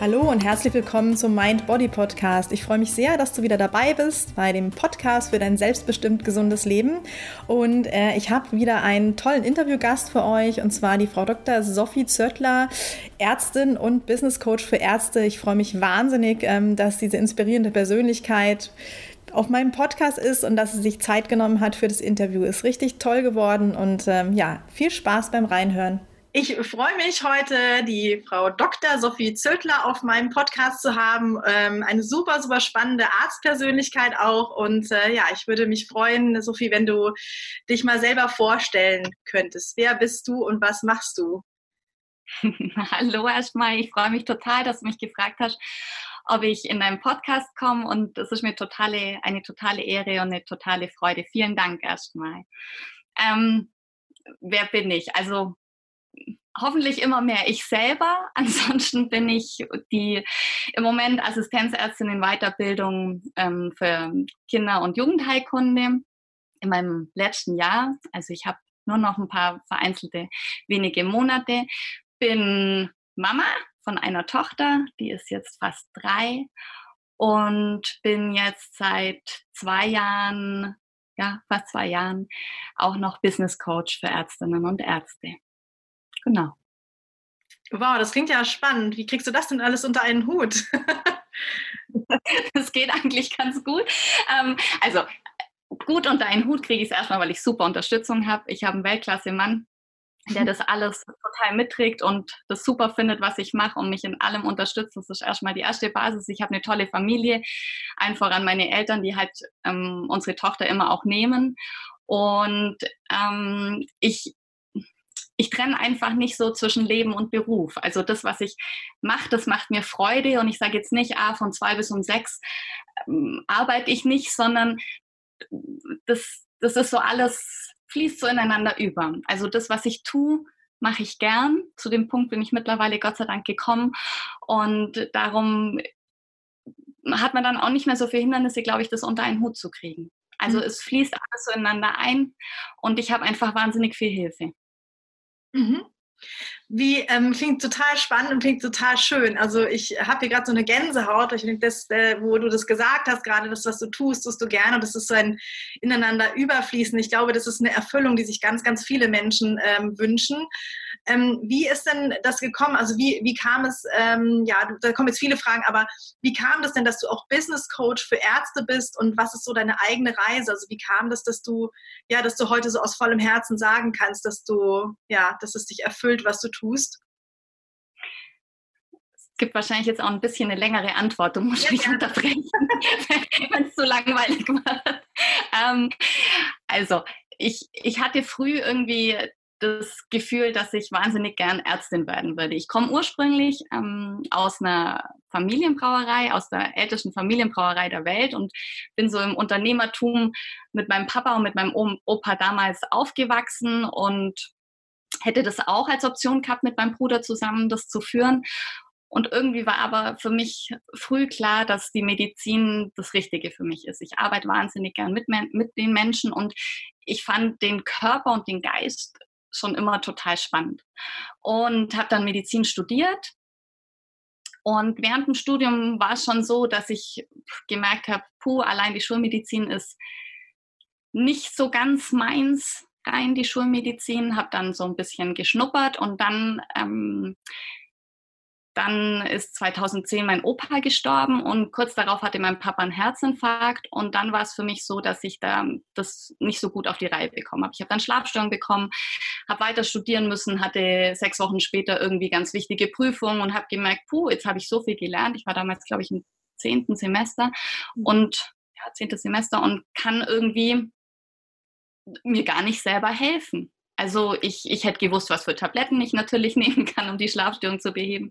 Hallo und herzlich willkommen zum Mind Body Podcast. Ich freue mich sehr, dass du wieder dabei bist bei dem Podcast für dein selbstbestimmt gesundes Leben. Und äh, ich habe wieder einen tollen Interviewgast für euch und zwar die Frau Dr. Sophie Zöttler, Ärztin und Business Coach für Ärzte. Ich freue mich wahnsinnig, ähm, dass diese inspirierende Persönlichkeit auf meinem Podcast ist und dass sie sich Zeit genommen hat für das Interview. Ist richtig toll geworden und ähm, ja, viel Spaß beim Reinhören. Ich freue mich heute, die Frau Dr. Sophie Zöttler auf meinem Podcast zu haben. Ähm, eine super, super spannende Arztpersönlichkeit auch. Und äh, ja, ich würde mich freuen, Sophie, wenn du dich mal selber vorstellen könntest. Wer bist du und was machst du? Hallo erstmal, ich freue mich total, dass du mich gefragt hast, ob ich in deinen Podcast komme und es ist mir totale, eine totale Ehre und eine totale Freude. Vielen Dank erstmal. Ähm, wer bin ich? Also hoffentlich immer mehr ich selber. Ansonsten bin ich die im Moment Assistenzärztin in Weiterbildung ähm, für Kinder- und Jugendheilkunde in meinem letzten Jahr. Also ich habe nur noch ein paar vereinzelte wenige Monate. Bin Mama von einer Tochter, die ist jetzt fast drei und bin jetzt seit zwei Jahren, ja, fast zwei Jahren auch noch Business Coach für Ärztinnen und Ärzte. Genau. Wow, das klingt ja spannend. Wie kriegst du das denn alles unter einen Hut? das geht eigentlich ganz gut. Ähm, also gut unter einen Hut kriege ich es erstmal, weil ich super Unterstützung habe. Ich habe einen Weltklasse-Mann, der das alles total mitträgt und das super findet, was ich mache und mich in allem unterstützt. Das ist erstmal die erste Basis. Ich habe eine tolle Familie, einfach an meine Eltern, die halt ähm, unsere Tochter immer auch nehmen. Und ähm, ich ich trenne einfach nicht so zwischen Leben und Beruf. Also das, was ich mache, das macht mir Freude und ich sage jetzt nicht, ah, von zwei bis um sechs ähm, arbeite ich nicht, sondern das, das ist so alles, fließt so ineinander über. Also das, was ich tue, mache ich gern. Zu dem Punkt bin ich mittlerweile Gott sei Dank gekommen und darum hat man dann auch nicht mehr so viele Hindernisse, glaube ich, das unter einen Hut zu kriegen. Also mhm. es fließt alles so ineinander ein und ich habe einfach wahnsinnig viel Hilfe. Mhm. Wie ähm, klingt total spannend und klingt total schön. Also ich habe hier gerade so eine Gänsehaut. Ich finde, das, äh, wo du das gesagt hast, gerade das, was du tust, tust du gerne und das ist so ein ineinander überfließen. Ich glaube, das ist eine Erfüllung, die sich ganz, ganz viele Menschen ähm, wünschen. Ähm, wie ist denn das gekommen? Also wie, wie kam es, ähm, ja, da kommen jetzt viele Fragen, aber wie kam das denn, dass du auch Business Coach für Ärzte bist und was ist so deine eigene Reise? Also wie kam das, dass du, ja, dass du heute so aus vollem Herzen sagen kannst, dass du, ja, dass es dich erfüllt, was du tust? Es gibt wahrscheinlich jetzt auch ein bisschen eine längere Antwort. Du musst ja, mich ja. unterbrechen, wenn es zu langweilig wird. Ähm, also, ich, ich hatte früh irgendwie das Gefühl, dass ich wahnsinnig gern Ärztin werden würde. Ich komme ursprünglich ähm, aus einer Familienbrauerei, aus der ältesten Familienbrauerei der Welt und bin so im Unternehmertum mit meinem Papa und mit meinem Opa damals aufgewachsen und hätte das auch als Option gehabt, mit meinem Bruder zusammen das zu führen. Und irgendwie war aber für mich früh klar, dass die Medizin das Richtige für mich ist. Ich arbeite wahnsinnig gern mit, mit den Menschen und ich fand den Körper und den Geist schon immer total spannend. Und habe dann Medizin studiert. Und während dem Studium war es schon so, dass ich gemerkt habe, puh, allein die Schulmedizin ist nicht so ganz meins rein, die Schulmedizin, habe dann so ein bisschen geschnuppert und dann ähm, dann ist 2010 mein Opa gestorben und kurz darauf hatte mein Papa einen Herzinfarkt und dann war es für mich so, dass ich da das nicht so gut auf die Reihe bekommen habe. Ich habe dann Schlafstörungen bekommen, habe weiter studieren müssen, hatte sechs Wochen später irgendwie ganz wichtige Prüfungen und habe gemerkt, puh, jetzt habe ich so viel gelernt. Ich war damals, glaube ich, im zehnten Semester mhm. und ja, zehntes Semester und kann irgendwie mir gar nicht selber helfen. Also ich, ich hätte gewusst, was für Tabletten ich natürlich nehmen kann, um die Schlafstörung zu beheben.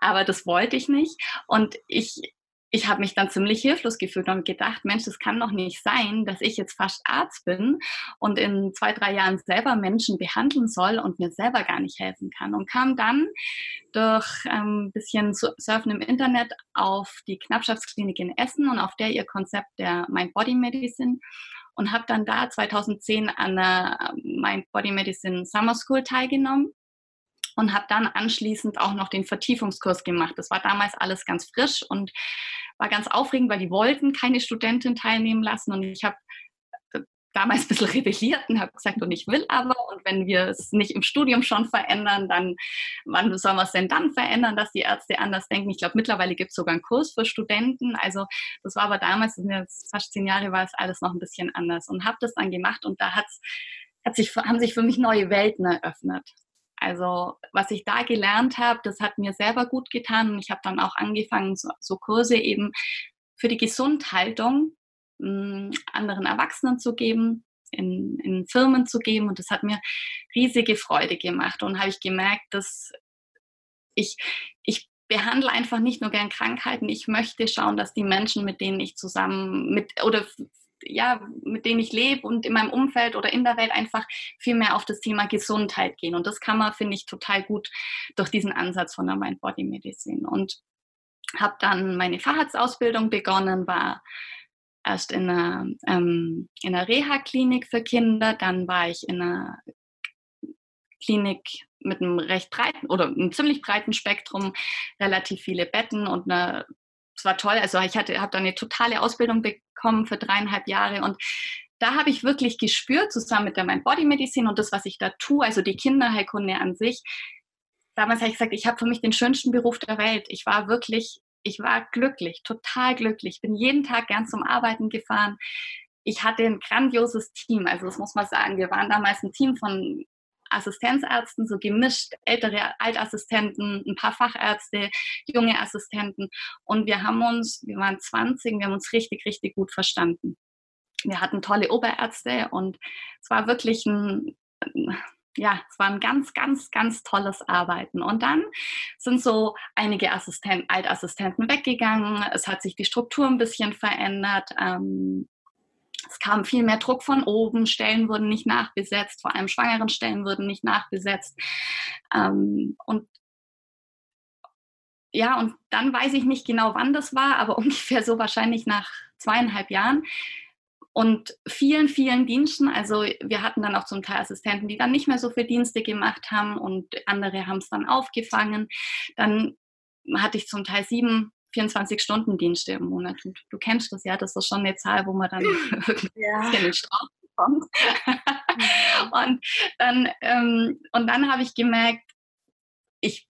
Aber das wollte ich nicht. Und ich, ich habe mich dann ziemlich hilflos gefühlt und gedacht, Mensch, das kann doch nicht sein, dass ich jetzt fast Arzt bin und in zwei, drei Jahren selber Menschen behandeln soll und mir selber gar nicht helfen kann. Und kam dann durch ein ähm, bisschen Surfen im Internet auf die Knappschaftsklinik in Essen und auf der ihr Konzept der Mind Body Medicine und habe dann da 2010 an der Mind Body Medicine Summer School teilgenommen und habe dann anschließend auch noch den Vertiefungskurs gemacht. Das war damals alles ganz frisch und war ganz aufregend, weil die wollten keine Studentin teilnehmen lassen und ich habe damals ein bisschen rebelliert und habe gesagt, und ich will aber, und wenn wir es nicht im Studium schon verändern, dann wann sollen wir es denn dann verändern, dass die Ärzte anders denken? Ich glaube, mittlerweile gibt es sogar einen Kurs für Studenten. Also das war aber damals, das sind jetzt fast zehn Jahre, war es alles noch ein bisschen anders und habe das dann gemacht und da hat's, hat sich, haben sich für mich neue Welten eröffnet. Also was ich da gelernt habe, das hat mir selber gut getan und ich habe dann auch angefangen, so, so Kurse eben für die Gesundhaltung anderen Erwachsenen zu geben, in, in Firmen zu geben und das hat mir riesige Freude gemacht und habe ich gemerkt, dass ich, ich behandle einfach nicht nur gern Krankheiten, ich möchte schauen, dass die Menschen, mit denen ich zusammen mit oder ja, mit denen ich lebe und in meinem Umfeld oder in der Welt einfach viel mehr auf das Thema Gesundheit gehen. Und das kann man, finde ich, total gut durch diesen Ansatz von der Mind-Body-Medizin. Und habe dann meine Facharztausbildung begonnen, war erst in einer, ähm, in einer Reha-Klinik für Kinder, dann war ich in einer Klinik mit einem recht breiten oder einem ziemlich breiten Spektrum, relativ viele Betten und eine es war toll. Also ich hatte, habe da eine totale Ausbildung bekommen für dreieinhalb Jahre und da habe ich wirklich gespürt, zusammen mit der Mind-Body-Medizin und das, was ich da tue, also die Kinderheilkunde an sich. Damals habe ich gesagt, ich habe für mich den schönsten Beruf der Welt. Ich war wirklich, ich war glücklich, total glücklich. Ich bin jeden Tag gern zum Arbeiten gefahren. Ich hatte ein grandioses Team. Also das muss man sagen. Wir waren damals ein Team von Assistenzärzten, so gemischt, ältere Altassistenten, ein paar Fachärzte, junge Assistenten. Und wir haben uns, wir waren 20, wir haben uns richtig, richtig gut verstanden. Wir hatten tolle Oberärzte und es war wirklich ein, ja, es war ein ganz, ganz, ganz tolles Arbeiten. Und dann sind so einige Assistenten, Altassistenten weggegangen. Es hat sich die Struktur ein bisschen verändert. Ähm, es kam viel mehr Druck von oben, Stellen wurden nicht nachbesetzt, vor allem schwangeren Stellen wurden nicht nachbesetzt. Ähm, und ja, und dann weiß ich nicht genau, wann das war, aber ungefähr so wahrscheinlich nach zweieinhalb Jahren und vielen, vielen Diensten. Also wir hatten dann auch zum Teil Assistenten, die dann nicht mehr so viele Dienste gemacht haben und andere haben es dann aufgefangen. Dann hatte ich zum Teil sieben 24-Stunden-Dienste im Monat. Und du kennst das ja, das ist schon eine Zahl, wo man dann ja. in den Strauch kommt. Mhm. und dann, ähm, und dann habe ich gemerkt, ich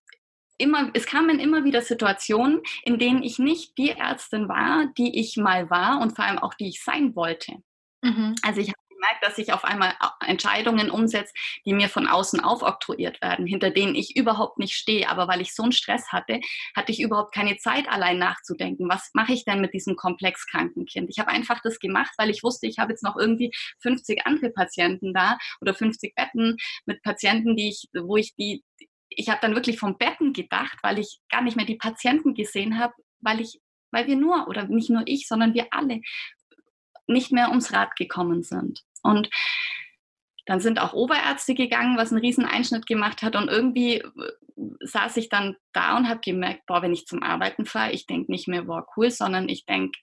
immer, es kamen immer wieder Situationen, in denen ich nicht die Ärztin war, die ich mal war und vor allem auch die ich sein wollte. Mhm. Also ich habe gemerkt, dass ich auf einmal Entscheidungen umsetze, die mir von außen aufoktroyiert werden, hinter denen ich überhaupt nicht stehe. Aber weil ich so einen Stress hatte, hatte ich überhaupt keine Zeit, allein nachzudenken. Was mache ich denn mit diesem komplex kranken Kind? Ich habe einfach das gemacht, weil ich wusste, ich habe jetzt noch irgendwie 50 andere Patienten da oder 50 Betten mit Patienten, die ich, wo ich die, ich habe dann wirklich vom Betten gedacht, weil ich gar nicht mehr die Patienten gesehen habe, weil ich weil wir nur, oder nicht nur ich, sondern wir alle nicht mehr ums Rad gekommen sind. Und dann sind auch Oberärzte gegangen, was einen riesen Einschnitt gemacht hat. Und irgendwie äh, saß ich dann da und habe gemerkt, boah, wenn ich zum Arbeiten fahre, ich denke nicht mehr, boah, cool, sondern ich denke,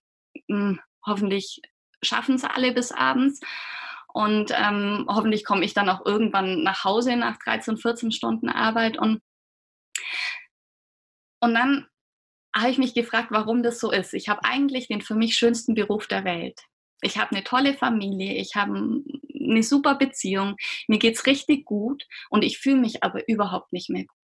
hm, hoffentlich schaffen es alle bis abends. Und ähm, hoffentlich komme ich dann auch irgendwann nach Hause nach 13, 14 Stunden Arbeit. Und, und dann habe ich mich gefragt, warum das so ist. Ich habe eigentlich den für mich schönsten Beruf der Welt. Ich habe eine tolle Familie, ich habe eine super Beziehung, mir geht es richtig gut und ich fühle mich aber überhaupt nicht mehr gut.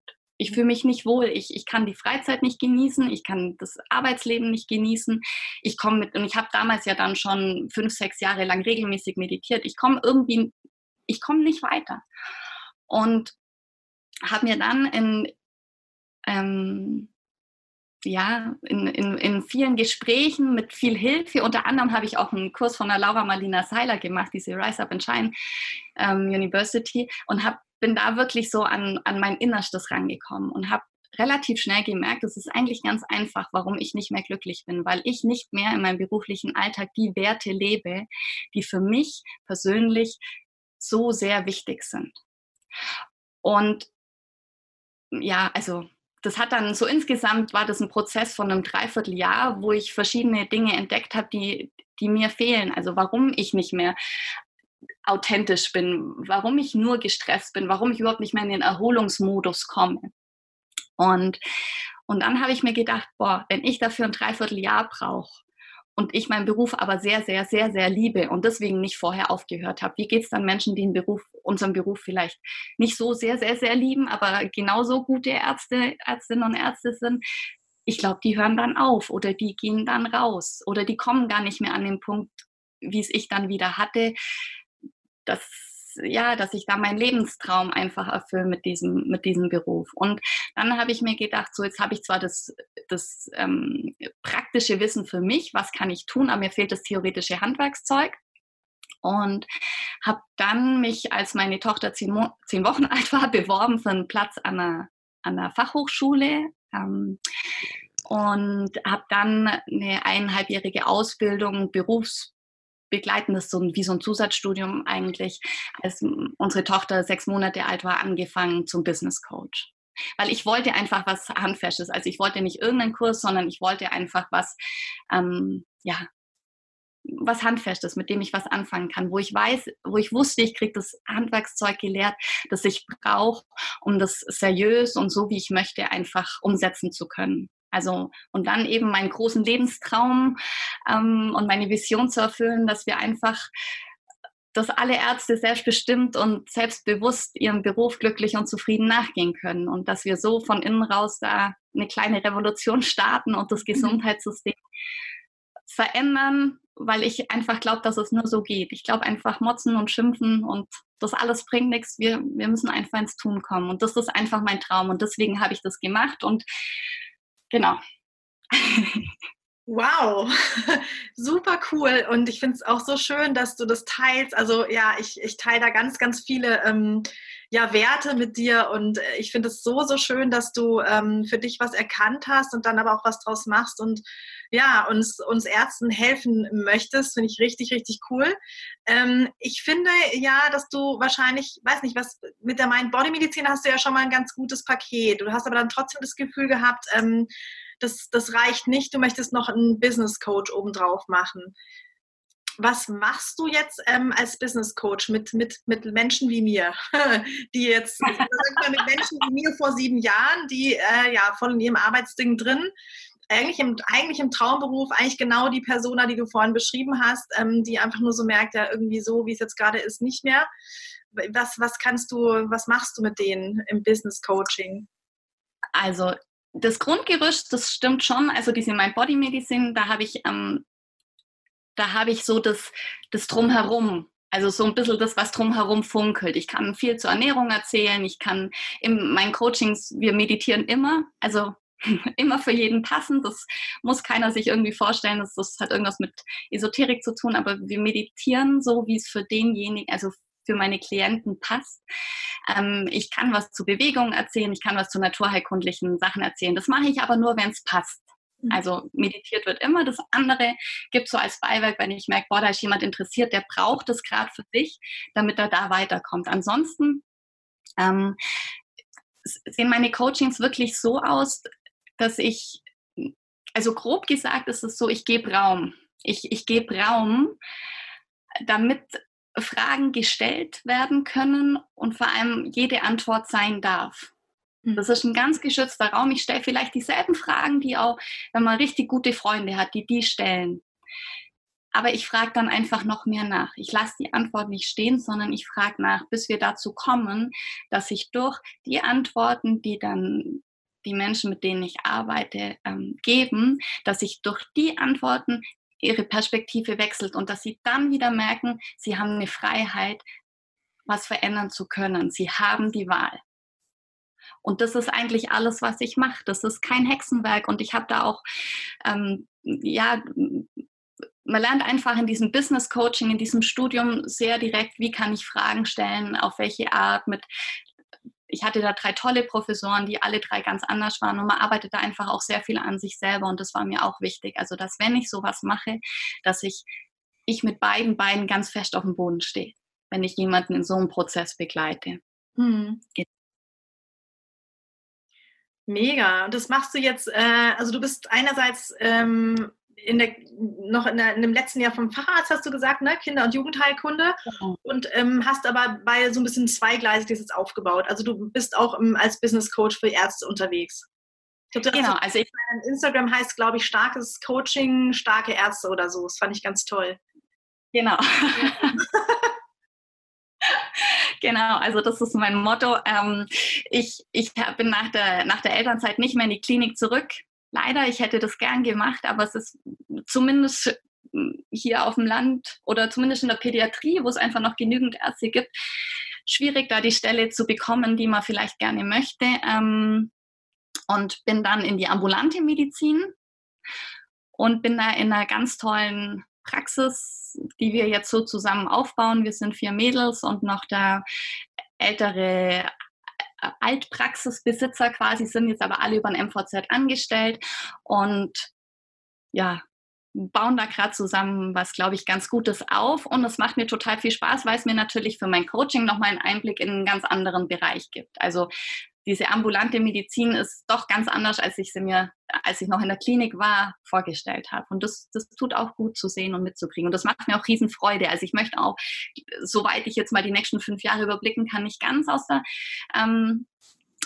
Ich fühle mich nicht wohl, ich, ich kann die Freizeit nicht genießen, ich kann das Arbeitsleben nicht genießen. Ich komme mit, und ich habe damals ja dann schon fünf, sechs Jahre lang regelmäßig meditiert. Ich komme irgendwie, ich komme nicht weiter. Und habe mir dann in, ähm, ja, in, in, in vielen Gesprächen mit viel Hilfe. Unter anderem habe ich auch einen Kurs von der Laura Marlina Seiler gemacht, diese Rise Up and Shine ähm, University, und hab, bin da wirklich so an, an mein Innerstes rangekommen und habe relativ schnell gemerkt, es ist eigentlich ganz einfach, warum ich nicht mehr glücklich bin, weil ich nicht mehr in meinem beruflichen Alltag die Werte lebe, die für mich persönlich so sehr wichtig sind. Und ja, also das hat dann so insgesamt war das ein Prozess von einem Dreivierteljahr, wo ich verschiedene Dinge entdeckt habe, die, die mir fehlen. Also warum ich nicht mehr authentisch bin, warum ich nur gestresst bin, warum ich überhaupt nicht mehr in den Erholungsmodus komme. Und, und dann habe ich mir gedacht, boah, wenn ich dafür ein Dreivierteljahr brauche und ich meinen Beruf aber sehr, sehr, sehr, sehr liebe und deswegen nicht vorher aufgehört habe, wie geht es dann Menschen, die Beruf, unseren Beruf vielleicht nicht so sehr, sehr, sehr lieben, aber genauso gute Ärzte, Ärztinnen und Ärzte sind, ich glaube, die hören dann auf oder die gehen dann raus oder die kommen gar nicht mehr an den Punkt, wie es ich dann wieder hatte, dass ja, dass ich da meinen Lebenstraum einfach erfülle mit diesem, mit diesem Beruf. Und dann habe ich mir gedacht, so jetzt habe ich zwar das, das ähm, praktische Wissen für mich, was kann ich tun, aber mir fehlt das theoretische Handwerkszeug. Und habe dann mich, als meine Tochter zehn, Mo zehn Wochen alt war, beworben für einen Platz an einer, an einer Fachhochschule. Ähm, und habe dann eine eineinhalbjährige Ausbildung, berufsbegleitendes, so wie so ein Zusatzstudium eigentlich, als unsere Tochter sechs Monate alt war, angefangen zum Business Coach. Weil ich wollte einfach was Handfestes. Also ich wollte nicht irgendeinen Kurs, sondern ich wollte einfach was, ähm, ja, was Handfestes, mit dem ich was anfangen kann, wo ich weiß, wo ich wusste, ich kriege das Handwerkszeug gelehrt, das ich brauche, um das seriös und so, wie ich möchte, einfach umsetzen zu können. Also und dann eben meinen großen Lebenstraum ähm, und meine Vision zu erfüllen, dass wir einfach dass alle Ärzte selbstbestimmt und selbstbewusst ihrem Beruf glücklich und zufrieden nachgehen können und dass wir so von innen raus da eine kleine Revolution starten und das mhm. Gesundheitssystem verändern, weil ich einfach glaube, dass es nur so geht. Ich glaube einfach motzen und schimpfen und das alles bringt nichts. Wir, wir müssen einfach ins Tun kommen und das ist einfach mein Traum und deswegen habe ich das gemacht und genau. Wow, super cool. Und ich finde es auch so schön, dass du das teilst. Also ja, ich, ich teile da ganz, ganz viele ähm, ja, Werte mit dir. Und äh, ich finde es so, so schön, dass du ähm, für dich was erkannt hast und dann aber auch was draus machst und ja, uns, uns Ärzten helfen möchtest. Finde ich richtig, richtig cool. Ähm, ich finde ja, dass du wahrscheinlich, weiß nicht, was mit der Mind-Body-Medizin hast du ja schon mal ein ganz gutes Paket. Du hast aber dann trotzdem das Gefühl gehabt, ähm, das, das reicht nicht, du möchtest noch einen Business Coach obendrauf machen. Was machst du jetzt ähm, als Business Coach mit, mit, mit Menschen wie mir, die jetzt, mit Menschen wie mir vor sieben Jahren, die äh, ja voll in ihrem Arbeitsding drin, eigentlich im, eigentlich im Traumberuf, eigentlich genau die Persona, die du vorhin beschrieben hast, ähm, die einfach nur so merkt, ja, irgendwie so, wie es jetzt gerade ist, nicht mehr. Was, was kannst du, was machst du mit denen im Business Coaching? Also das Grundgerüst, das stimmt schon. Also diese Mind Body Medicine, da habe ich, ähm, da habe ich so das, das drumherum. Also so ein bisschen das, was drumherum funkelt. Ich kann viel zur Ernährung erzählen. Ich kann in meinen Coachings, wir meditieren immer. Also immer für jeden passend. Das muss keiner sich irgendwie vorstellen. Das, das hat irgendwas mit Esoterik zu tun. Aber wir meditieren so, wie es für denjenigen, also für meine Klienten passt. Ähm, ich kann was zu Bewegung erzählen, ich kann was zu naturheilkundlichen Sachen erzählen. Das mache ich aber nur, wenn es passt. Mhm. Also meditiert wird immer. Das andere gibt so als Beiwerk, wenn ich merke, boah, da ist jemand interessiert, der braucht es gerade für sich, damit er da weiterkommt. Ansonsten ähm, sehen meine Coachings wirklich so aus, dass ich, also grob gesagt ist es so, ich gebe Raum. Ich, ich gebe Raum, damit Fragen gestellt werden können und vor allem jede Antwort sein darf. Hm. Das ist ein ganz geschützter Raum. Ich stelle vielleicht dieselben Fragen, die auch, wenn man richtig gute Freunde hat, die die stellen. Aber ich frage dann einfach noch mehr nach. Ich lasse die Antwort nicht stehen, sondern ich frage nach, bis wir dazu kommen, dass ich durch die Antworten, die dann die Menschen, mit denen ich arbeite, ähm, geben, dass ich durch die Antworten ihre Perspektive wechselt und dass sie dann wieder merken, sie haben eine Freiheit, was verändern zu können. Sie haben die Wahl. Und das ist eigentlich alles, was ich mache. Das ist kein Hexenwerk. Und ich habe da auch, ähm, ja, man lernt einfach in diesem Business Coaching, in diesem Studium sehr direkt, wie kann ich Fragen stellen, auf welche Art, mit ich hatte da drei tolle Professoren, die alle drei ganz anders waren und man arbeitet da einfach auch sehr viel an sich selber und das war mir auch wichtig. Also, dass wenn ich sowas mache, dass ich, ich mit beiden Beinen ganz fest auf dem Boden stehe, wenn ich jemanden in so einem Prozess begleite. Hm. Mega. Und das machst du jetzt, äh, also du bist einerseits ähm, in der, noch in, der, in, dem letzten Jahr vom Facharzt, hast du gesagt, ne? Kinder- und Jugendheilkunde. Ja. Und ähm, hast aber bei so ein bisschen zweigleisig das jetzt aufgebaut. Also du bist auch ähm, als Business Coach für Ärzte unterwegs. Glaub, genau, also ich, Instagram heißt, glaube ich, starkes Coaching, starke Ärzte oder so. Das fand ich ganz toll. Genau. Genau, also das ist mein Motto. Ähm, ich, ich bin nach der, nach der Elternzeit nicht mehr in die Klinik zurück. Leider, ich hätte das gern gemacht, aber es ist zumindest hier auf dem Land oder zumindest in der Pädiatrie, wo es einfach noch genügend Ärzte gibt, schwierig, da die Stelle zu bekommen, die man vielleicht gerne möchte. Ähm, und bin dann in die ambulante Medizin und bin da in einer ganz tollen Praxis, die wir jetzt so zusammen aufbauen. Wir sind vier Mädels und noch der ältere Altpraxisbesitzer quasi, sind jetzt aber alle über ein MVZ angestellt und ja, bauen da gerade zusammen was, glaube ich, ganz Gutes auf. Und es macht mir total viel Spaß, weil es mir natürlich für mein Coaching nochmal einen Einblick in einen ganz anderen Bereich gibt. Also diese ambulante Medizin ist doch ganz anders, als ich sie mir, als ich noch in der Klinik war, vorgestellt habe. Und das, das tut auch gut zu sehen und mitzukriegen. Und das macht mir auch Riesenfreude. Also ich möchte auch, soweit ich jetzt mal die nächsten fünf Jahre überblicken kann, nicht ganz aus der, ähm,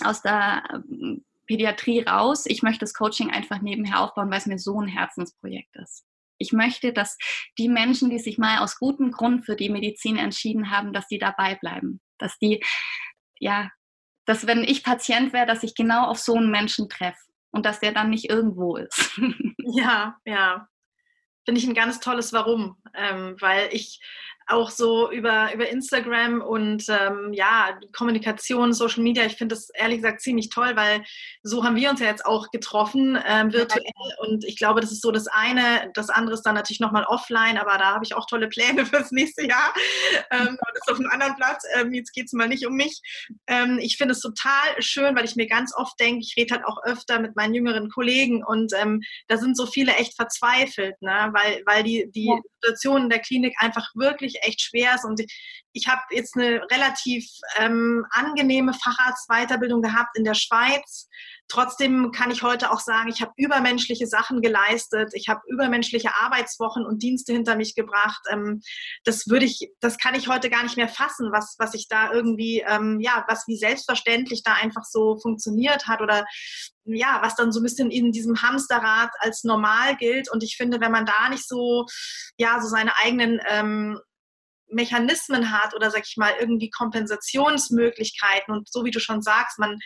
aus der ähm, Pädiatrie raus. Ich möchte das Coaching einfach nebenher aufbauen, weil es mir so ein Herzensprojekt ist. Ich möchte, dass die Menschen, die sich mal aus gutem Grund für die Medizin entschieden haben, dass die dabei bleiben. Dass die, ja, dass wenn ich Patient wäre, dass ich genau auf so einen Menschen treffe und dass der dann nicht irgendwo ist. ja, ja. Finde ich ein ganz tolles Warum, ähm, weil ich auch so über, über Instagram und ähm, ja, Kommunikation, Social Media. Ich finde das ehrlich gesagt ziemlich toll, weil so haben wir uns ja jetzt auch getroffen, ähm, virtuell. Und ich glaube, das ist so das eine. Das andere ist dann natürlich nochmal offline, aber da habe ich auch tolle Pläne fürs nächste Jahr. Ähm, das ist auf einem anderen Platz. Ähm, jetzt geht es mal nicht um mich. Ähm, ich finde es total schön, weil ich mir ganz oft denke, ich rede halt auch öfter mit meinen jüngeren Kollegen und ähm, da sind so viele echt verzweifelt, ne? weil, weil die, die ja. Situation in der Klinik einfach echt schwer ist. Und ich habe jetzt eine relativ ähm, angenehme Facharztweiterbildung gehabt in der Schweiz. Trotzdem kann ich heute auch sagen, ich habe übermenschliche Sachen geleistet. Ich habe übermenschliche Arbeitswochen und Dienste hinter mich gebracht. Ähm, das würde ich, das kann ich heute gar nicht mehr fassen, was, was ich da irgendwie, ähm, ja, was wie selbstverständlich da einfach so funktioniert hat oder ja, was dann so ein bisschen in diesem Hamsterrad als normal gilt. Und ich finde, wenn man da nicht so, ja, so seine eigenen ähm, Mechanismen hat oder sag ich mal irgendwie Kompensationsmöglichkeiten. Und so wie du schon sagst, man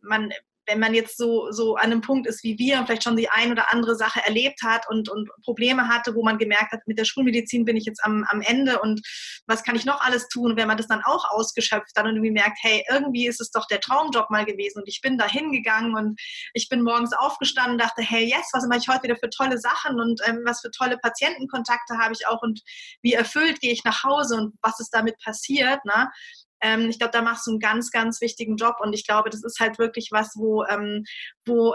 man wenn man jetzt so, so an einem Punkt ist wie wir und vielleicht schon die ein oder andere Sache erlebt hat und, und Probleme hatte, wo man gemerkt hat, mit der Schulmedizin bin ich jetzt am, am Ende und was kann ich noch alles tun? wenn man das dann auch ausgeschöpft hat und irgendwie merkt, hey, irgendwie ist es doch der Traumjob mal gewesen und ich bin da hingegangen und ich bin morgens aufgestanden und dachte, hey, yes, was mache ich heute wieder für tolle Sachen und ähm, was für tolle Patientenkontakte habe ich auch und wie erfüllt gehe ich nach Hause und was ist damit passiert. Ne? Ähm, ich glaube, da machst du einen ganz, ganz wichtigen Job und ich glaube, das ist halt wirklich was, wo, ähm, wo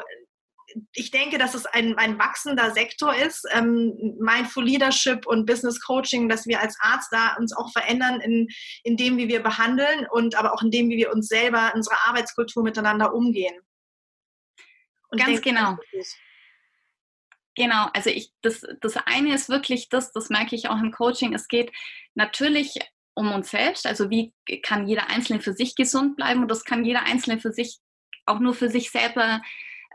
ich denke, dass es ein, ein wachsender Sektor ist, ähm, Mindful Leadership und Business Coaching, dass wir als Arzt da uns auch verändern in, in dem, wie wir behandeln und aber auch in dem, wie wir uns selber, unsere Arbeitskultur miteinander umgehen. Und Ganz denke, genau. Genau, also ich, das, das eine ist wirklich das, das merke ich auch im Coaching. Es geht natürlich um uns selbst. Also wie kann jeder Einzelne für sich gesund bleiben und das kann jeder Einzelne für sich auch nur für sich selber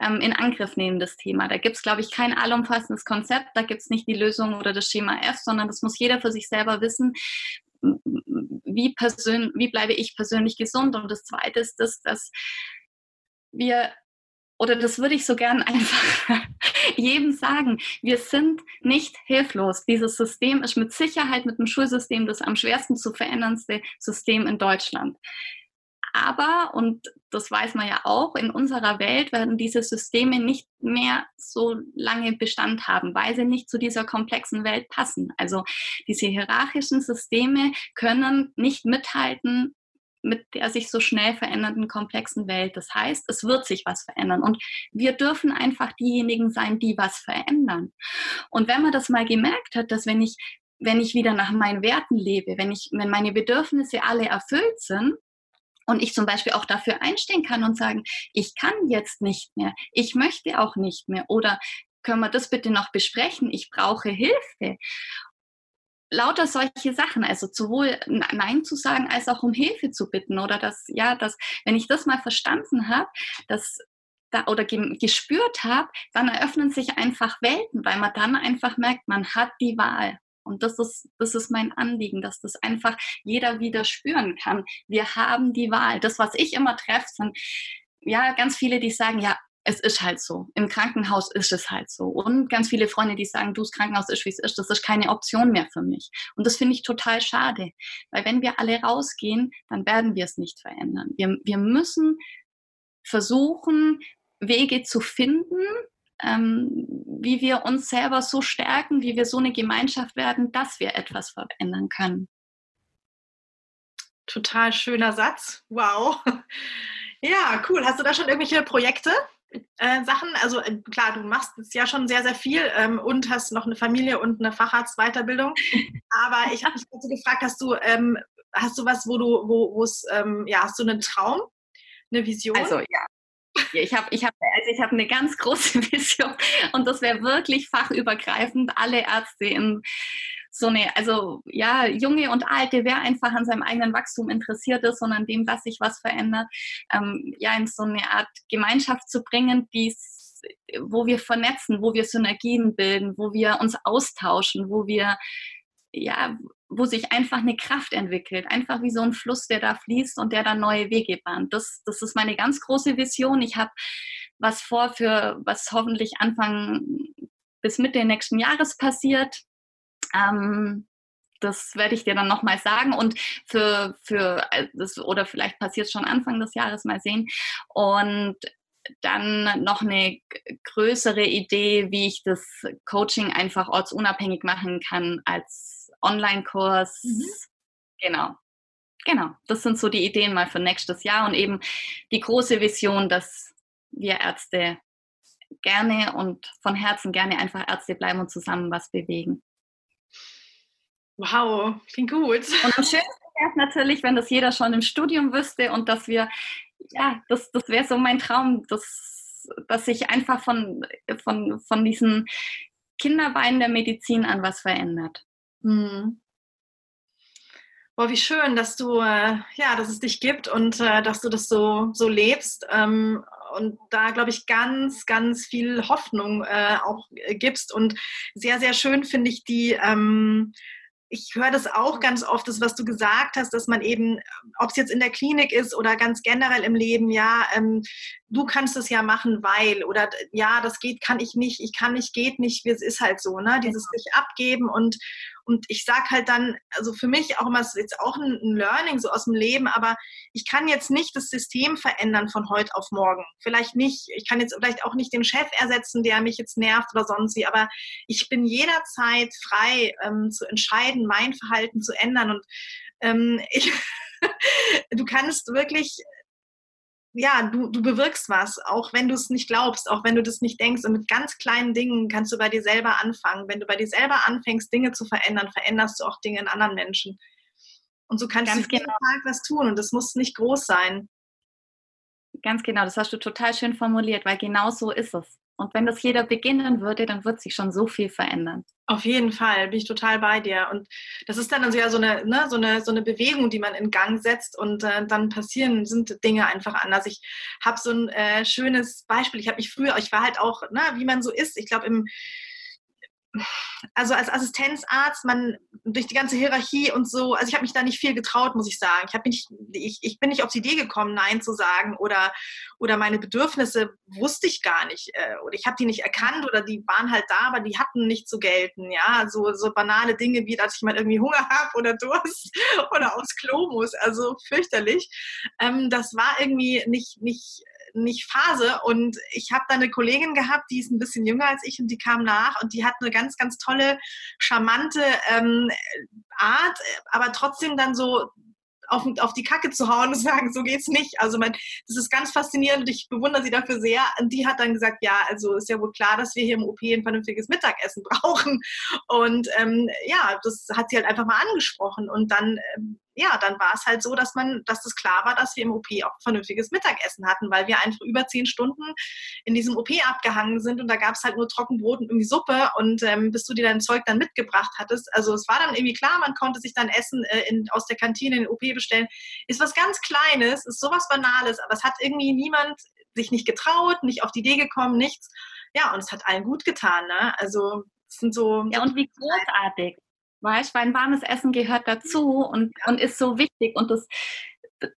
ähm, in Angriff nehmen, das Thema. Da gibt es, glaube ich, kein allumfassendes Konzept, da gibt es nicht die Lösung oder das Schema F, sondern das muss jeder für sich selber wissen. Wie, persön wie bleibe ich persönlich gesund? Und das Zweite ist, das, dass wir oder das würde ich so gern einfach jedem sagen. Wir sind nicht hilflos. Dieses System ist mit Sicherheit mit dem Schulsystem das am schwersten zu verändernste System in Deutschland. Aber, und das weiß man ja auch, in unserer Welt werden diese Systeme nicht mehr so lange Bestand haben, weil sie nicht zu dieser komplexen Welt passen. Also diese hierarchischen Systeme können nicht mithalten mit der sich so schnell verändernden komplexen Welt. Das heißt, es wird sich was verändern und wir dürfen einfach diejenigen sein, die was verändern. Und wenn man das mal gemerkt hat, dass wenn ich wenn ich wieder nach meinen Werten lebe, wenn ich wenn meine Bedürfnisse alle erfüllt sind, und ich zum Beispiel auch dafür einstehen kann und sagen, ich kann jetzt nicht mehr, ich möchte auch nicht mehr oder können wir das bitte noch besprechen? Ich brauche Hilfe. Lauter solche Sachen, also sowohl Nein zu sagen, als auch um Hilfe zu bitten oder dass, ja, dass, wenn ich das mal verstanden habe, dass da, oder gespürt habe, dann eröffnen sich einfach Welten, weil man dann einfach merkt, man hat die Wahl. Und das ist, das ist mein Anliegen, dass das einfach jeder wieder spüren kann. Wir haben die Wahl. Das, was ich immer treffe, sind ja ganz viele, die sagen, ja, es ist halt so. Im Krankenhaus ist es halt so. Und ganz viele Freunde, die sagen, du, das Krankenhaus ist, wie es ist, das ist keine Option mehr für mich. Und das finde ich total schade. Weil wenn wir alle rausgehen, dann werden wir es nicht verändern. Wir, wir müssen versuchen, Wege zu finden, ähm, wie wir uns selber so stärken, wie wir so eine Gemeinschaft werden, dass wir etwas verändern können. Total schöner Satz. Wow. Ja, cool. Hast du da schon irgendwelche Projekte? Äh, Sachen, also äh, klar, du machst jetzt ja schon sehr, sehr viel ähm, und hast noch eine Familie und eine Facharztweiterbildung. Aber ich habe mich dazu gefragt, hast du, ähm, hast du was, wo du, wo es, ähm, ja, hast du einen Traum, eine Vision? Also ja, ich habe ich hab, also hab eine ganz große Vision und das wäre wirklich fachübergreifend, alle Ärzte in so eine, also ja, junge und alte, wer einfach an seinem eigenen Wachstum interessiert ist und an dem, dass sich was verändert, ähm, ja, in so eine Art Gemeinschaft zu bringen, die wo wir vernetzen, wo wir Synergien bilden, wo wir uns austauschen, wo wir ja, wo sich einfach eine Kraft entwickelt, einfach wie so ein Fluss, der da fließt und der dann neue Wege bahnt. Das, das ist meine ganz große Vision. Ich habe was vor für, was hoffentlich Anfang bis Mitte nächsten Jahres passiert. Ähm, das werde ich dir dann nochmal sagen und für, für das, oder vielleicht passiert es schon Anfang des Jahres mal sehen. Und dann noch eine größere Idee, wie ich das Coaching einfach ortsunabhängig machen kann als Online-Kurs. Mhm. Genau. Genau. Das sind so die Ideen mal für nächstes Jahr und eben die große Vision, dass wir Ärzte gerne und von Herzen gerne einfach Ärzte bleiben und zusammen was bewegen. Wow, klingt gut. Und am schönsten wäre es natürlich, wenn das jeder schon im Studium wüsste und dass wir, ja, das, das wäre so mein Traum, dass, dass sich einfach von, von, von diesen Kinderbeinen der Medizin an was verändert. Mhm. Boah, wie schön, dass du, äh, ja, dass es dich gibt und äh, dass du das so, so lebst. Ähm, und da, glaube ich, ganz, ganz viel Hoffnung äh, auch gibst. Und sehr, sehr schön finde ich die, ähm, ich höre das auch ganz oft, das, was du gesagt hast, dass man eben, ob es jetzt in der Klinik ist oder ganz generell im Leben, ja, ähm, du kannst es ja machen, weil, oder ja, das geht, kann ich nicht, ich kann nicht, geht nicht, es ist halt so, ne? Dieses genau. sich abgeben und, und ich sage halt dann, also für mich auch immer, es ist jetzt auch ein, ein Learning so aus dem Leben, aber ich kann jetzt nicht das System verändern von heute auf morgen. Vielleicht nicht, ich kann jetzt vielleicht auch nicht den Chef ersetzen, der mich jetzt nervt oder sonst wie, aber ich bin jederzeit frei ähm, zu entscheiden, mein Verhalten zu ändern und ähm, ich, du kannst wirklich ja, du, du bewirkst was, auch wenn du es nicht glaubst, auch wenn du das nicht denkst. Und mit ganz kleinen Dingen kannst du bei dir selber anfangen. Wenn du bei dir selber anfängst, Dinge zu verändern, veränderst du auch Dinge in anderen Menschen. Und so kannst ganz du jeden genau. Tag was tun und das muss nicht groß sein. Ganz genau, das hast du total schön formuliert, weil genau so ist es. Und wenn das jeder beginnen würde, dann wird sich schon so viel verändern. Auf jeden Fall, bin ich total bei dir. Und das ist dann also ja so eine, ne, so eine, so eine Bewegung, die man in Gang setzt und äh, dann passieren, sind Dinge einfach anders. Ich habe so ein äh, schönes Beispiel. Ich habe mich früher, ich war halt auch, ne, wie man so ist, ich glaube im also als Assistenzarzt, man durch die ganze Hierarchie und so, also ich habe mich da nicht viel getraut, muss ich sagen. Ich, mich, ich, ich bin nicht auf die Idee gekommen, Nein zu sagen oder, oder meine Bedürfnisse wusste ich gar nicht äh, oder ich habe die nicht erkannt oder die waren halt da, aber die hatten nicht zu gelten. Ja, so, so banale Dinge wie, dass ich mal irgendwie Hunger habe oder Durst oder aufs Klo muss, also fürchterlich. Ähm, das war irgendwie nicht, nicht nicht Phase. Und ich habe da eine Kollegin gehabt, die ist ein bisschen jünger als ich und die kam nach und die hat eine ganz, ganz tolle, charmante ähm, Art, aber trotzdem dann so auf, auf die Kacke zu hauen und zu sagen, so geht's nicht. Also mein, das ist ganz faszinierend und ich bewundere sie dafür sehr. Und die hat dann gesagt, ja, also ist ja wohl klar, dass wir hier im OP ein vernünftiges Mittagessen brauchen. Und ähm, ja, das hat sie halt einfach mal angesprochen. Und dann ähm, ja, dann war es halt so, dass man, dass es klar war, dass wir im OP auch vernünftiges Mittagessen hatten, weil wir einfach über zehn Stunden in diesem OP abgehangen sind und da gab es halt nur Trockenbrot und irgendwie Suppe und ähm, bis du dir dein Zeug dann mitgebracht hattest. Also es war dann irgendwie klar, man konnte sich dann Essen äh, in, aus der Kantine in den OP bestellen. Ist was ganz Kleines, ist sowas Banales, aber es hat irgendwie niemand sich nicht getraut, nicht auf die Idee gekommen, nichts. Ja, und es hat allen gut getan. Ne? Also es sind so. Ja, und wie großartig. Weißt weil ein warmes Essen gehört dazu und, und ist so wichtig und das,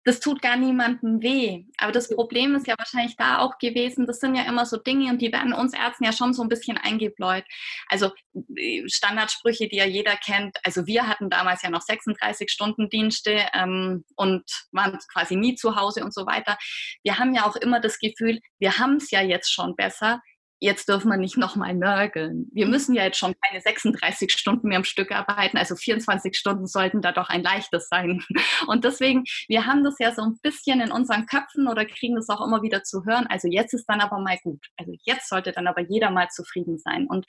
das tut gar niemandem weh. Aber das Problem ist ja wahrscheinlich da auch gewesen, das sind ja immer so Dinge und die werden uns Ärzten ja schon so ein bisschen eingebläut. Also äh, Standardsprüche, die ja jeder kennt. Also wir hatten damals ja noch 36 Stunden Dienste ähm, und waren quasi nie zu Hause und so weiter. Wir haben ja auch immer das Gefühl, wir haben es ja jetzt schon besser jetzt dürfen wir nicht nochmal nörgeln. Wir mhm. müssen ja jetzt schon keine 36 Stunden mehr am Stück arbeiten, also 24 Stunden sollten da doch ein leichtes sein. Und deswegen, wir haben das ja so ein bisschen in unseren Köpfen oder kriegen das auch immer wieder zu hören. Also jetzt ist dann aber mal gut. Also jetzt sollte dann aber jeder mal zufrieden sein. Und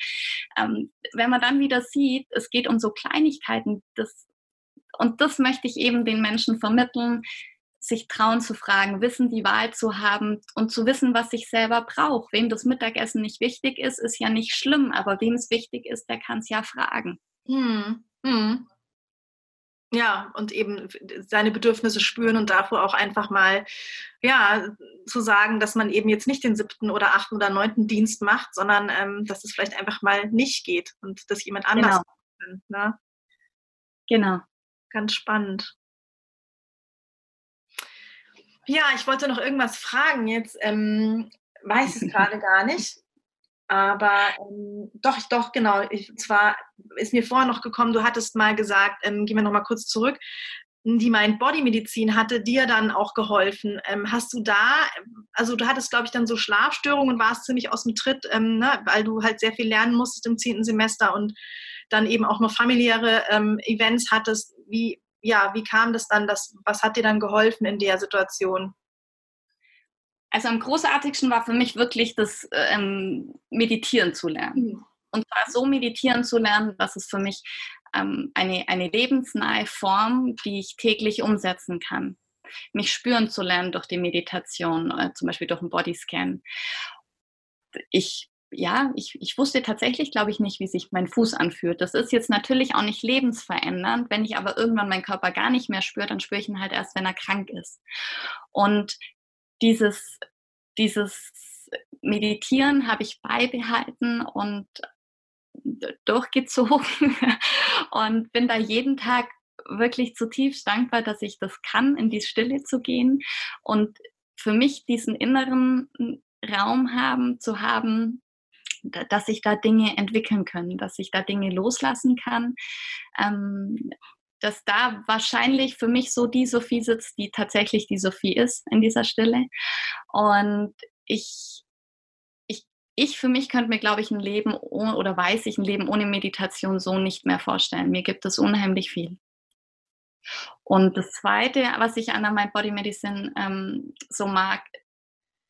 ähm, wenn man dann wieder sieht, es geht um so Kleinigkeiten, das, und das möchte ich eben den Menschen vermitteln, sich trauen zu fragen, Wissen die Wahl zu haben und zu wissen, was ich selber brauche. Wem das Mittagessen nicht wichtig ist, ist ja nicht schlimm, aber wem es wichtig ist, der kann es ja fragen. Hm. Hm. Ja, und eben seine Bedürfnisse spüren und davor auch einfach mal, ja, zu sagen, dass man eben jetzt nicht den siebten oder achten oder neunten Dienst macht, sondern ähm, dass es vielleicht einfach mal nicht geht und dass jemand anders genau. kann. Ne? Genau. Ganz spannend. Ja, ich wollte noch irgendwas fragen. Jetzt ähm, weiß es gerade gar nicht. Aber ähm, doch, doch, genau. Ich, zwar ist mir vorher noch gekommen, du hattest mal gesagt, ähm, gehen wir noch mal kurz zurück, die Mind-Body-Medizin hatte dir dann auch geholfen. Ähm, hast du da, also du hattest, glaube ich, dann so Schlafstörungen und warst ziemlich aus dem Tritt, ähm, ne, weil du halt sehr viel lernen musstest im zehnten Semester und dann eben auch noch familiäre ähm, Events hattest. Wie, ja, wie kam das dann? Das, was hat dir dann geholfen in der Situation? Also am großartigsten war für mich wirklich das ähm, Meditieren zu lernen. Mhm. Und zwar so meditieren zu lernen, dass es für mich ähm, eine, eine lebensnahe Form, die ich täglich umsetzen kann. Mich spüren zu lernen durch die Meditation, äh, zum Beispiel durch einen Bodyscan. Ich ja, ich, ich wusste tatsächlich, glaube ich, nicht, wie sich mein Fuß anfühlt. Das ist jetzt natürlich auch nicht lebensverändernd. Wenn ich aber irgendwann meinen Körper gar nicht mehr spüre, dann spüre ich ihn halt erst, wenn er krank ist. Und dieses, dieses Meditieren habe ich beibehalten und durchgezogen und bin da jeden Tag wirklich zutiefst dankbar, dass ich das kann, in die Stille zu gehen und für mich diesen inneren Raum haben, zu haben, dass sich da Dinge entwickeln können, dass ich da Dinge loslassen kann. Ähm, dass da wahrscheinlich für mich so die Sophie sitzt, die tatsächlich die Sophie ist in dieser Stille. Und ich, ich, ich für mich könnte mir, glaube ich, ein Leben ohne, oder weiß ich ein Leben ohne Meditation so nicht mehr vorstellen. Mir gibt es unheimlich viel. Und das Zweite, was ich an der Mind Body Medicine ähm, so mag,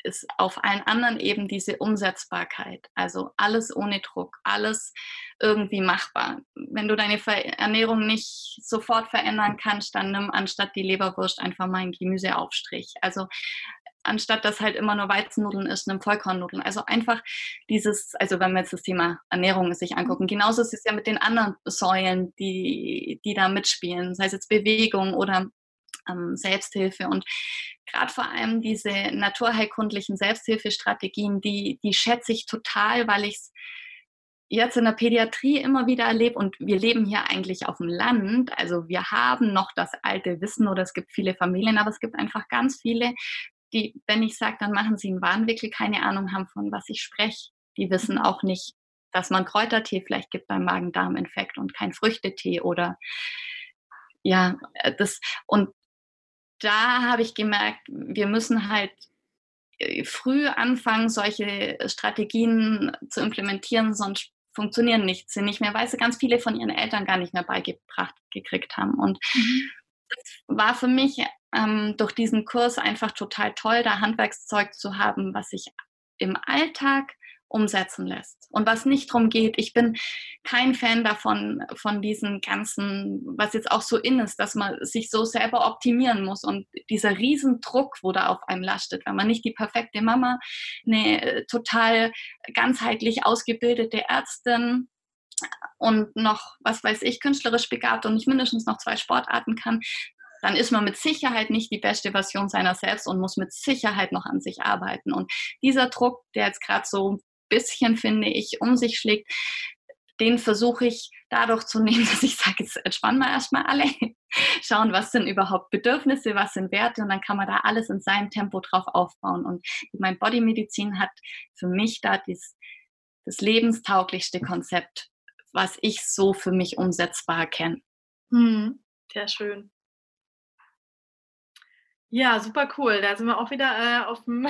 ist auf allen anderen eben diese Umsetzbarkeit. Also alles ohne Druck, alles irgendwie machbar. Wenn du deine Ernährung nicht sofort verändern kannst, dann nimm anstatt die Leberwurst einfach mal einen Gemüseaufstrich. Also anstatt dass halt immer nur Weizennudeln ist, nimm Vollkornnudeln. Also einfach dieses, also wenn wir jetzt das Thema Ernährung sich angucken, genauso ist es ja mit den anderen Säulen, die, die da mitspielen, sei es jetzt Bewegung oder ähm, Selbsthilfe. Und gerade vor allem diese naturheilkundlichen Selbsthilfestrategien, die, die schätze ich total, weil ich es jetzt in der Pädiatrie immer wieder erlebe und wir leben hier eigentlich auf dem Land. Also wir haben noch das alte Wissen oder es gibt viele Familien, aber es gibt einfach ganz viele, die, wenn ich sage, dann machen sie einen Warnwickel, keine Ahnung haben, von was ich spreche. Die wissen auch nicht, dass man Kräutertee vielleicht gibt beim Magen-Darm-Infekt und kein Früchtetee oder ja, äh, das und da habe ich gemerkt, wir müssen halt äh, früh anfangen, solche Strategien zu implementieren, sonst funktionieren nicht, sind nicht mehr, weil sie ganz viele von ihren Eltern gar nicht mehr beigebracht gekriegt haben. Und mhm. das war für mich ähm, durch diesen Kurs einfach total toll, da Handwerkszeug zu haben, was ich im Alltag umsetzen lässt. Und was nicht darum geht, ich bin kein Fan davon, von diesen ganzen, was jetzt auch so in ist, dass man sich so selber optimieren muss und dieser Riesendruck, wo da auf einem lastet, wenn man nicht die perfekte Mama, eine äh, total ganzheitlich ausgebildete Ärztin und noch, was weiß ich, künstlerisch begabt und nicht mindestens noch zwei Sportarten kann, dann ist man mit Sicherheit nicht die beste Version seiner selbst und muss mit Sicherheit noch an sich arbeiten. Und dieser Druck, der jetzt gerade so bisschen, finde ich, um sich schlägt, den versuche ich dadurch zu nehmen, dass ich sage, jetzt entspannen wir erstmal alle, schauen, was sind überhaupt Bedürfnisse, was sind Werte und dann kann man da alles in seinem Tempo drauf aufbauen. Und mein Bodymedizin hat für mich da dies, das lebenstauglichste Konzept, was ich so für mich umsetzbar kenne. Hm, sehr schön. Ja, super cool. Da sind wir auch wieder äh, auf dem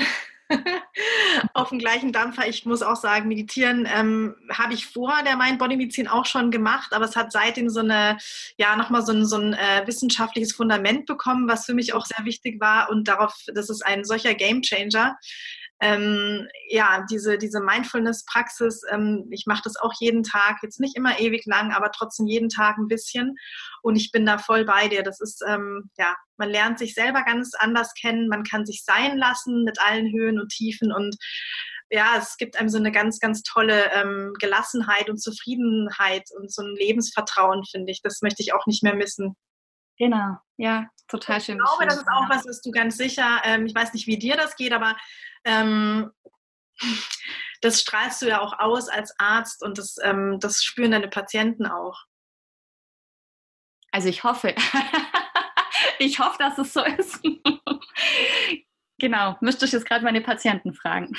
auf dem gleichen Dampfer. Ich muss auch sagen, meditieren ähm, habe ich vor der Mind-Body-Medizin auch schon gemacht, aber es hat seitdem so eine, ja, nochmal so ein, so ein äh, wissenschaftliches Fundament bekommen, was für mich auch sehr wichtig war und darauf, das ist ein solcher Gamechanger ähm, ja, diese, diese Mindfulness-Praxis, ähm, ich mache das auch jeden Tag, jetzt nicht immer ewig lang, aber trotzdem jeden Tag ein bisschen. Und ich bin da voll bei dir. Das ist, ähm, ja, man lernt sich selber ganz anders kennen, man kann sich sein lassen mit allen Höhen und Tiefen und ja, es gibt einem so eine ganz, ganz tolle ähm, Gelassenheit und Zufriedenheit und so ein Lebensvertrauen, finde ich. Das möchte ich auch nicht mehr missen. Genau, ja, total schön. Ich glaube, das ist auch was, was du ganz sicher, ähm, ich weiß nicht, wie dir das geht, aber ähm, das strahlst du ja auch aus als Arzt und das, ähm, das spüren deine Patienten auch. Also ich hoffe. ich hoffe, dass es so ist. genau, müsste ich jetzt gerade meine Patienten fragen.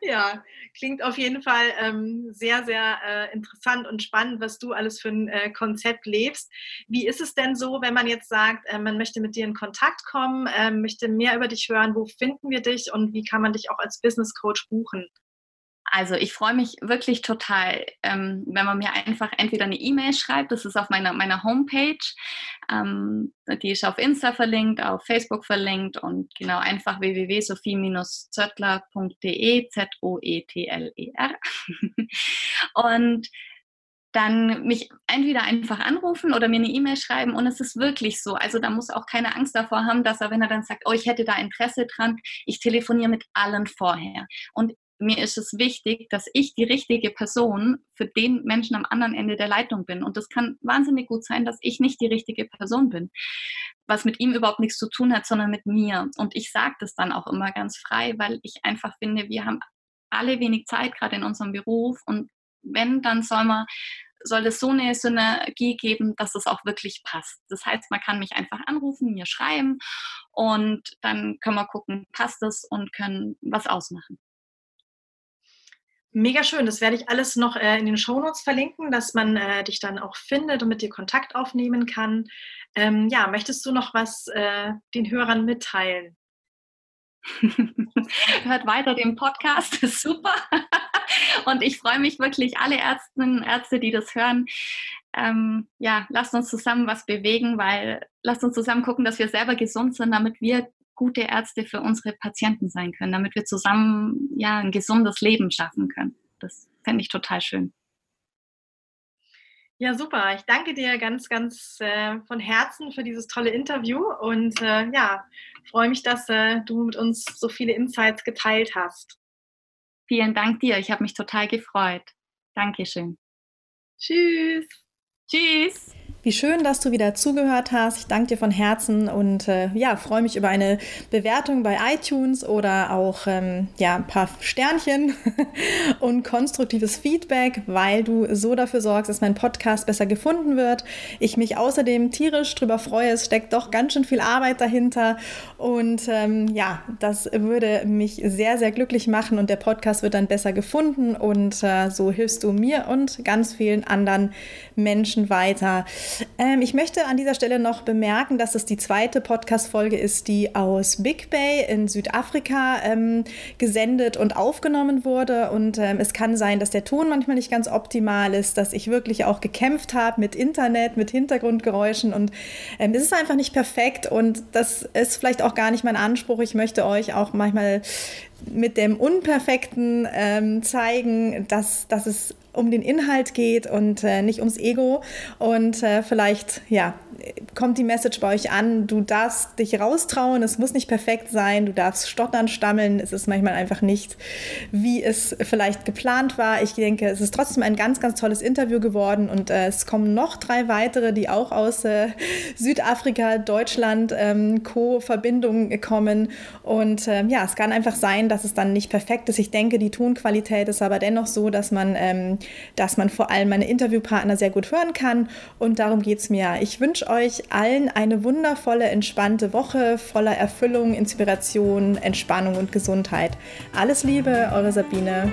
Ja, klingt auf jeden Fall ähm, sehr, sehr äh, interessant und spannend, was du alles für ein äh, Konzept lebst. Wie ist es denn so, wenn man jetzt sagt, äh, man möchte mit dir in Kontakt kommen, ähm, möchte mehr über dich hören, wo finden wir dich und wie kann man dich auch als Business Coach buchen? Also ich freue mich wirklich total, ähm, wenn man mir einfach entweder eine E-Mail schreibt, das ist auf meiner, meiner Homepage, ähm, die ist auf Insta verlinkt, auf Facebook verlinkt und genau einfach www.sophie-zöttler.de, Z-O-E-T-L-E-R. und dann mich entweder einfach anrufen oder mir eine E-Mail schreiben und es ist wirklich so. Also da muss auch keine Angst davor haben, dass er, wenn er dann sagt, oh, ich hätte da Interesse dran, ich telefoniere mit allen vorher. Und mir ist es wichtig, dass ich die richtige Person für den Menschen am anderen Ende der Leitung bin. Und das kann wahnsinnig gut sein, dass ich nicht die richtige Person bin, was mit ihm überhaupt nichts zu tun hat, sondern mit mir. Und ich sage das dann auch immer ganz frei, weil ich einfach finde, wir haben alle wenig Zeit, gerade in unserem Beruf. Und wenn, dann soll man soll es so eine Synergie geben, dass es auch wirklich passt. Das heißt, man kann mich einfach anrufen, mir schreiben und dann können wir gucken, passt es und können was ausmachen. Mega schön. Das werde ich alles noch äh, in den Shownotes verlinken, dass man äh, dich dann auch findet und mit dir Kontakt aufnehmen kann. Ähm, ja, möchtest du noch was äh, den Hörern mitteilen? Hört weiter den Podcast, ist super. Und ich freue mich wirklich, alle Ärztinnen und Ärzte, die das hören, ähm, ja, lasst uns zusammen was bewegen, weil lasst uns zusammen gucken, dass wir selber gesund sind, damit wir gute Ärzte für unsere Patienten sein können, damit wir zusammen ja ein gesundes Leben schaffen können. Das fände ich total schön. Ja, super. Ich danke dir ganz, ganz äh, von Herzen für dieses tolle Interview und äh, ja, freue mich, dass äh, du mit uns so viele Insights geteilt hast. Vielen Dank dir. Ich habe mich total gefreut. Dankeschön. Tschüss. Tschüss. Wie schön, dass du wieder zugehört hast. Ich danke dir von Herzen und äh, ja, freue mich über eine Bewertung bei iTunes oder auch ähm, ja, ein paar Sternchen und konstruktives Feedback, weil du so dafür sorgst, dass mein Podcast besser gefunden wird. Ich mich außerdem tierisch darüber freue. Es steckt doch ganz schön viel Arbeit dahinter und ähm, ja, das würde mich sehr, sehr glücklich machen und der Podcast wird dann besser gefunden und äh, so hilfst du mir und ganz vielen anderen Menschen weiter Ähm, ich möchte an dieser Stelle noch bemerken, dass es die zweite Podcast-Folge ist, die aus Big Bay in Südafrika ähm, gesendet und aufgenommen wurde. Und ähm, es kann sein, dass der Ton manchmal nicht ganz optimal ist, dass ich wirklich auch gekämpft habe mit Internet, mit Hintergrundgeräuschen und ähm, es ist einfach nicht perfekt und das ist vielleicht auch gar nicht mein Anspruch. Ich möchte euch auch manchmal mit dem Unperfekten ähm, zeigen, dass, dass es um den Inhalt geht und äh, nicht ums Ego. Und äh, vielleicht, ja, kommt die Message bei euch an, du darfst dich raustrauen, es muss nicht perfekt sein, du darfst stottern, stammeln, es ist manchmal einfach nicht, wie es vielleicht geplant war. Ich denke, es ist trotzdem ein ganz, ganz tolles Interview geworden und äh, es kommen noch drei weitere, die auch aus äh, Südafrika, Deutschland, ähm, Co-Verbindungen kommen. Und ähm, ja, es kann einfach sein, dass es dann nicht perfekt ist. Ich denke, die Tonqualität ist aber dennoch so, dass man, ähm, dass man vor allem meine Interviewpartner sehr gut hören kann und darum geht es mir. Ich euch allen eine wundervolle, entspannte Woche voller Erfüllung, Inspiration, Entspannung und Gesundheit. Alles Liebe, eure Sabine.